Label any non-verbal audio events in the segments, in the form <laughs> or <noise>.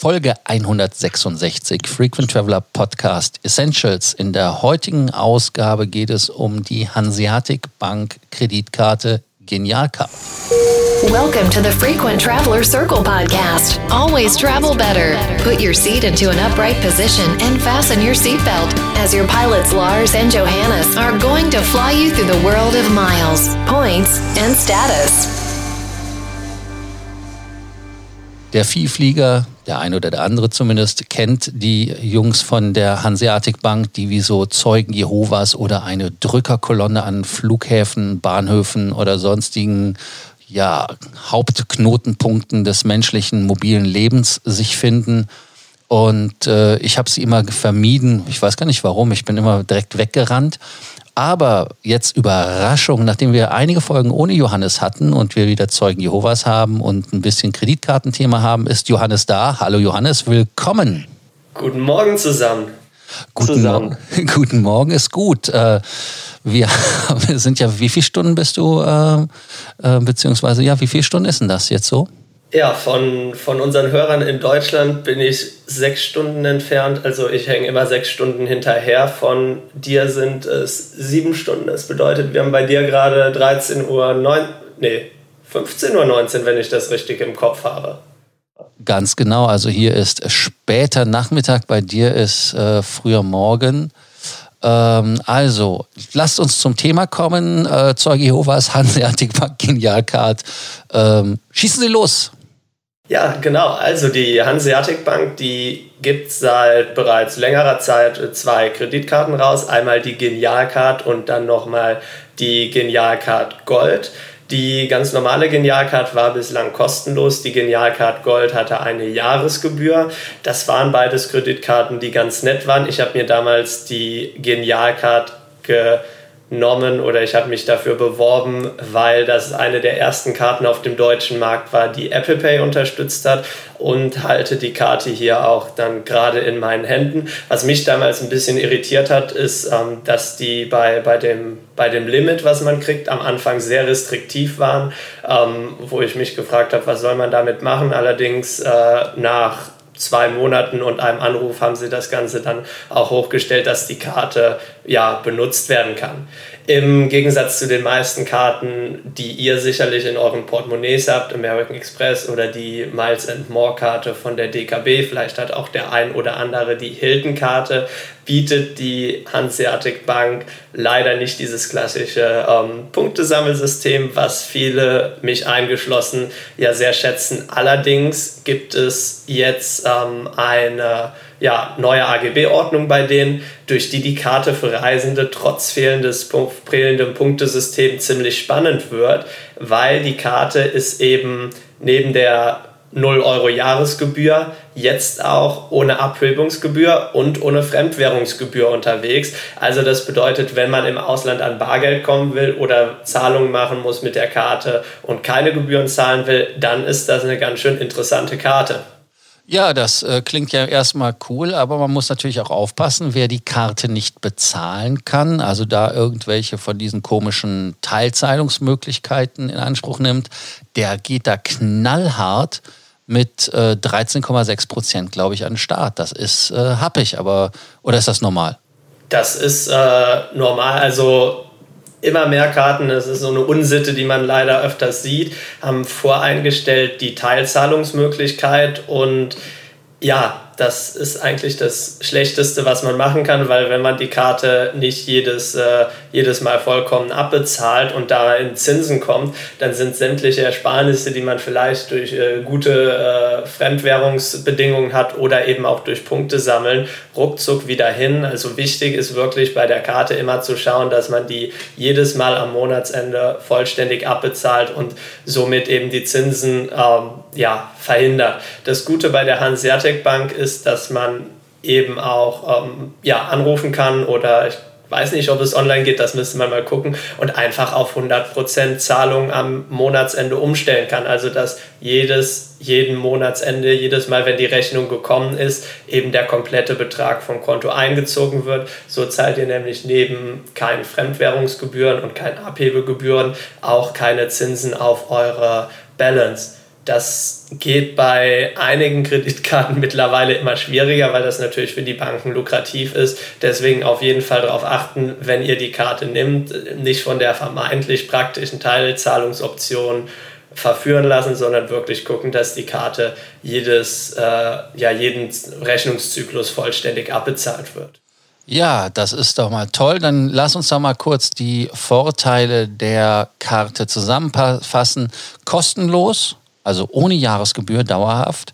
Folge 166 Frequent Traveler Podcast Essentials. In der heutigen Ausgabe geht es um die Hanseatic Bank Kreditkarte Genialcard. Welcome to the Frequent Traveler Circle podcast. Always travel better. Put your seat into an upright position and fasten your seatbelt as your pilots Lars and Johannes are going to fly you through the world of miles, points, and status. Der Viehflieger, der eine oder der andere zumindest, kennt die Jungs von der Hanseatic Bank, die wie so Zeugen Jehovas oder eine Drückerkolonne an Flughäfen, Bahnhöfen oder sonstigen ja, Hauptknotenpunkten des menschlichen mobilen Lebens sich finden. Und äh, ich habe sie immer vermieden. Ich weiß gar nicht warum. Ich bin immer direkt weggerannt. Aber jetzt Überraschung, nachdem wir einige Folgen ohne Johannes hatten und wir wieder Zeugen Jehovas haben und ein bisschen Kreditkartenthema haben, ist Johannes da. Hallo Johannes, willkommen. Guten Morgen zusammen. Guten, zusammen. Mo <laughs> Guten Morgen ist gut. Äh, wir, <laughs> wir, sind ja, wie viele Stunden bist du, äh, äh, beziehungsweise ja, wie viele Stunden ist denn das jetzt so? Ja, von, von unseren Hörern in Deutschland bin ich sechs Stunden entfernt. Also ich hänge immer sechs Stunden hinterher. Von dir sind es sieben Stunden. Das bedeutet, wir haben bei dir gerade 13 Uhr, 9, nee, 15 Uhr 19, wenn ich das richtig im Kopf habe. Ganz genau. Also hier ist später Nachmittag, bei dir ist äh, früher Morgen. Ähm, also, lasst uns zum Thema kommen. Äh, Zeuge Jehovas, Hanseatic Genialcard. Ähm, schießen Sie los. Ja, genau. Also die Hanseatic Bank, die gibt seit bereits längerer Zeit zwei Kreditkarten raus. Einmal die Genialcard und dann nochmal die Genialcard Gold. Die ganz normale Genialcard war bislang kostenlos. Die Genialcard Gold hatte eine Jahresgebühr. Das waren beides Kreditkarten, die ganz nett waren. Ich habe mir damals die Genialcard ge genommen oder ich habe mich dafür beworben, weil das eine der ersten Karten auf dem deutschen Markt war, die Apple Pay unterstützt hat und halte die Karte hier auch dann gerade in meinen Händen. Was mich damals ein bisschen irritiert hat, ist, ähm, dass die bei, bei, dem, bei dem Limit, was man kriegt, am Anfang sehr restriktiv waren, ähm, wo ich mich gefragt habe, was soll man damit machen. Allerdings äh, nach zwei Monaten und einem Anruf haben sie das Ganze dann auch hochgestellt, dass die Karte ja benutzt werden kann. Im Gegensatz zu den meisten Karten, die ihr sicherlich in euren Portemonnaies habt, American Express oder die Miles and More Karte von der DKB, vielleicht hat auch der ein oder andere die Hilton Karte, bietet die Hanseatic Bank leider nicht dieses klassische ähm, Punktesammelsystem, was viele, mich eingeschlossen, ja sehr schätzen. Allerdings gibt es jetzt ähm, eine ja, neue AGB-Ordnung bei denen, durch die die Karte für Reisende trotz fehlendes fehlendem Punktesystem ziemlich spannend wird, weil die Karte ist eben neben der 0 Euro Jahresgebühr, jetzt auch ohne Abhebungsgebühr und ohne Fremdwährungsgebühr unterwegs. Also das bedeutet, wenn man im Ausland an Bargeld kommen will oder Zahlungen machen muss mit der Karte und keine Gebühren zahlen will, dann ist das eine ganz schön interessante Karte. Ja, das äh, klingt ja erstmal cool, aber man muss natürlich auch aufpassen, wer die Karte nicht bezahlen kann, also da irgendwelche von diesen komischen Teilzahlungsmöglichkeiten in Anspruch nimmt, der geht da knallhart mit äh, 13,6 Prozent, glaube ich, an den Start. Das ist äh, happig, aber oder ist das normal? Das ist äh, normal. Also immer mehr Karten, das ist so eine Unsitte, die man leider öfters sieht, haben voreingestellt die Teilzahlungsmöglichkeit und ja, das ist eigentlich das Schlechteste, was man machen kann, weil wenn man die Karte nicht jedes, äh, jedes Mal vollkommen abbezahlt und da in Zinsen kommt, dann sind sämtliche Ersparnisse, die man vielleicht durch äh, gute äh, Fremdwährungsbedingungen hat oder eben auch durch Punkte sammeln, ruckzuck wieder hin. Also wichtig ist wirklich bei der Karte immer zu schauen, dass man die jedes Mal am Monatsende vollständig abbezahlt und somit eben die Zinsen ähm, ja, verhindert. Das Gute bei der Hanseatic Bank ist, ist, dass man eben auch ähm, ja, anrufen kann oder ich weiß nicht, ob es online geht, das müsste man mal gucken und einfach auf 100% Zahlung am Monatsende umstellen kann. Also dass jedes, jeden Monatsende, jedes Mal, wenn die Rechnung gekommen ist, eben der komplette Betrag vom Konto eingezogen wird. So zahlt ihr nämlich neben keinen Fremdwährungsgebühren und keinen Abhebegebühren auch keine Zinsen auf eure Balance. Das geht bei einigen Kreditkarten <laughs> mittlerweile immer schwieriger, weil das natürlich für die Banken lukrativ ist. Deswegen auf jeden Fall darauf achten, wenn ihr die Karte nimmt, nicht von der vermeintlich praktischen Teilzahlungsoption verführen lassen, sondern wirklich gucken, dass die Karte jedes, äh, ja, jeden Rechnungszyklus vollständig abbezahlt wird. Ja, das ist doch mal toll. Dann lass uns doch mal kurz die Vorteile der Karte zusammenfassen. Kostenlos, also ohne Jahresgebühr dauerhaft,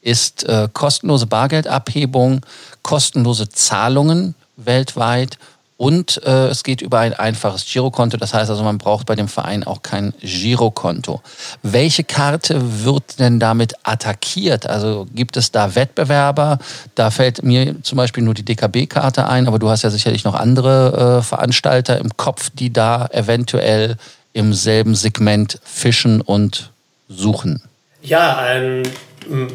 ist äh, kostenlose Bargeldabhebung, kostenlose Zahlungen weltweit und äh, es geht über ein einfaches Girokonto. Das heißt also, man braucht bei dem Verein auch kein Girokonto. Welche Karte wird denn damit attackiert? Also gibt es da Wettbewerber? Da fällt mir zum Beispiel nur die DKB-Karte ein, aber du hast ja sicherlich noch andere äh, Veranstalter im Kopf, die da eventuell im selben Segment fischen und suchen. Ja, ein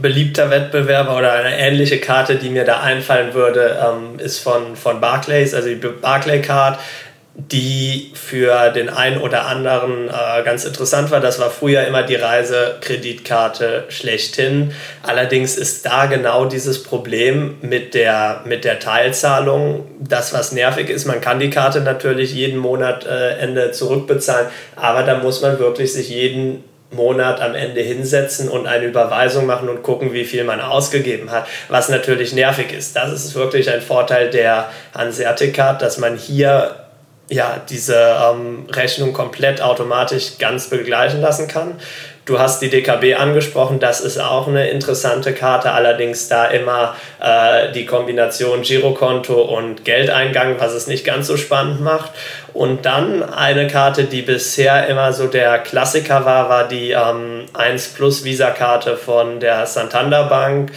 beliebter Wettbewerber oder eine ähnliche Karte, die mir da einfallen würde, ähm, ist von, von Barclays, also die Barclay Card, die für den einen oder anderen äh, ganz interessant war. Das war früher immer die Reisekreditkarte schlechthin. Allerdings ist da genau dieses Problem mit der, mit der Teilzahlung. Das, was nervig ist, man kann die Karte natürlich jeden Monat äh, Ende zurückbezahlen, aber da muss man wirklich sich jeden Monat am Ende hinsetzen und eine Überweisung machen und gucken, wie viel man ausgegeben hat, was natürlich nervig ist. Das ist wirklich ein Vorteil der Hanseatic Card, dass man hier ja, diese ähm, Rechnung komplett automatisch ganz begleichen lassen kann. Du hast die DKB angesprochen, das ist auch eine interessante Karte, allerdings da immer äh, die Kombination Girokonto und Geldeingang, was es nicht ganz so spannend macht. Und dann eine Karte, die bisher immer so der Klassiker war, war die ähm, 1 Plus Visa-Karte von der Santander Bank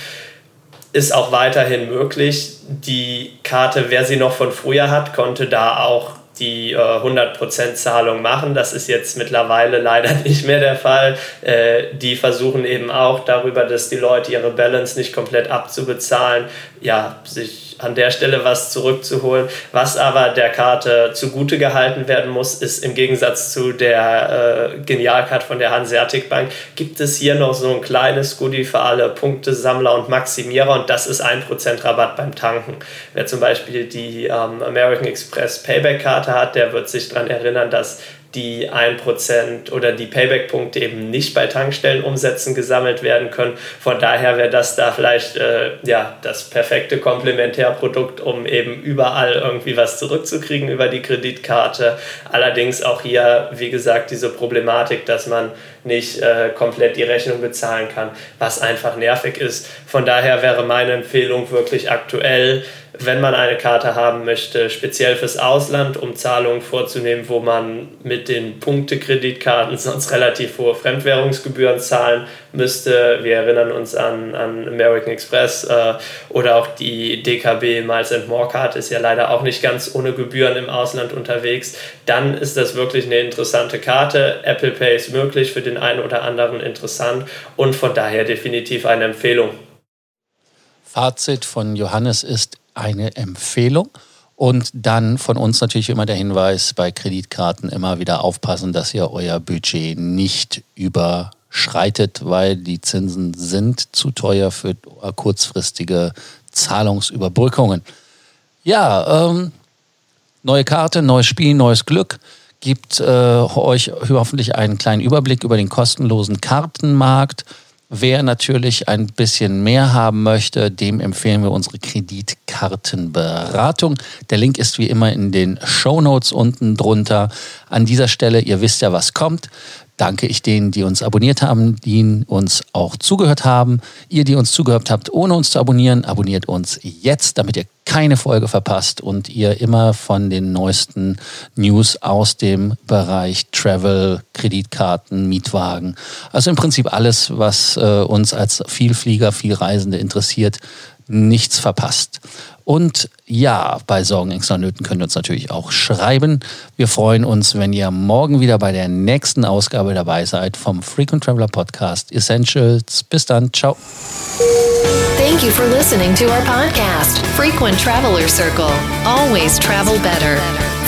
ist auch weiterhin möglich. Die Karte, wer sie noch von früher hat, konnte da auch die äh, 100% Zahlung machen. Das ist jetzt mittlerweile leider <laughs> nicht mehr der Fall. Äh, die versuchen eben auch darüber, dass die Leute ihre Balance nicht komplett abzubezahlen, ja, sich an der Stelle was zurückzuholen. Was aber der Karte zugute gehalten werden muss, ist im Gegensatz zu der äh, Genialcard von der Hanseatic Bank, gibt es hier noch so ein kleines Goodie für alle Punktesammler und Maximierer und das ist 1% Rabatt beim Tanken. Wer zum Beispiel die ähm, American Express Payback-Karte hat, der wird sich daran erinnern, dass die 1% oder die Payback-Punkte eben nicht bei Tankstellenumsätzen gesammelt werden können. Von daher wäre das da vielleicht äh, ja, das perfekte Komplementärprodukt, um eben überall irgendwie was zurückzukriegen über die Kreditkarte. Allerdings auch hier, wie gesagt, diese Problematik, dass man nicht äh, komplett die Rechnung bezahlen kann, was einfach nervig ist. Von daher wäre meine Empfehlung wirklich aktuell, wenn man eine Karte haben möchte, speziell fürs Ausland, um Zahlungen vorzunehmen, wo man mit den Punktekreditkarten <laughs> sonst relativ hohe Fremdwährungsgebühren zahlen müsste. Wir erinnern uns an, an American Express äh, oder auch die DKB Miles and More Card ist ja leider auch nicht ganz ohne Gebühren im Ausland unterwegs. Dann ist das wirklich eine interessante Karte. Apple Pay ist möglich, für den einen oder anderen interessant und von daher definitiv eine Empfehlung. Fazit von Johannes ist, eine Empfehlung. Und dann von uns natürlich immer der Hinweis, bei Kreditkarten immer wieder aufpassen, dass ihr euer Budget nicht überschreitet, weil die Zinsen sind zu teuer für kurzfristige Zahlungsüberbrückungen. Ja, ähm, neue Karte, neues Spiel, neues Glück gibt äh, euch hoffentlich einen kleinen Überblick über den kostenlosen Kartenmarkt. Wer natürlich ein bisschen mehr haben möchte, dem empfehlen wir unsere Kreditkartenberatung. Der Link ist wie immer in den Show Notes unten drunter. An dieser Stelle, ihr wisst ja, was kommt danke ich denen, die uns abonniert haben, die uns auch zugehört haben. Ihr, die uns zugehört habt, ohne uns zu abonnieren, abonniert uns jetzt, damit ihr keine Folge verpasst und ihr immer von den neuesten News aus dem Bereich Travel, Kreditkarten, Mietwagen, also im Prinzip alles, was äh, uns als Vielflieger, Vielreisende interessiert, nichts verpasst. Und ja, bei Sorgen, Ängsten und Nöten könnt ihr uns natürlich auch schreiben. Wir freuen uns, wenn ihr morgen wieder bei der nächsten Ausgabe dabei seid vom Frequent Traveler Podcast Essentials. Bis dann, ciao. Thank you for listening to our podcast, Frequent Traveler Circle. Always travel better.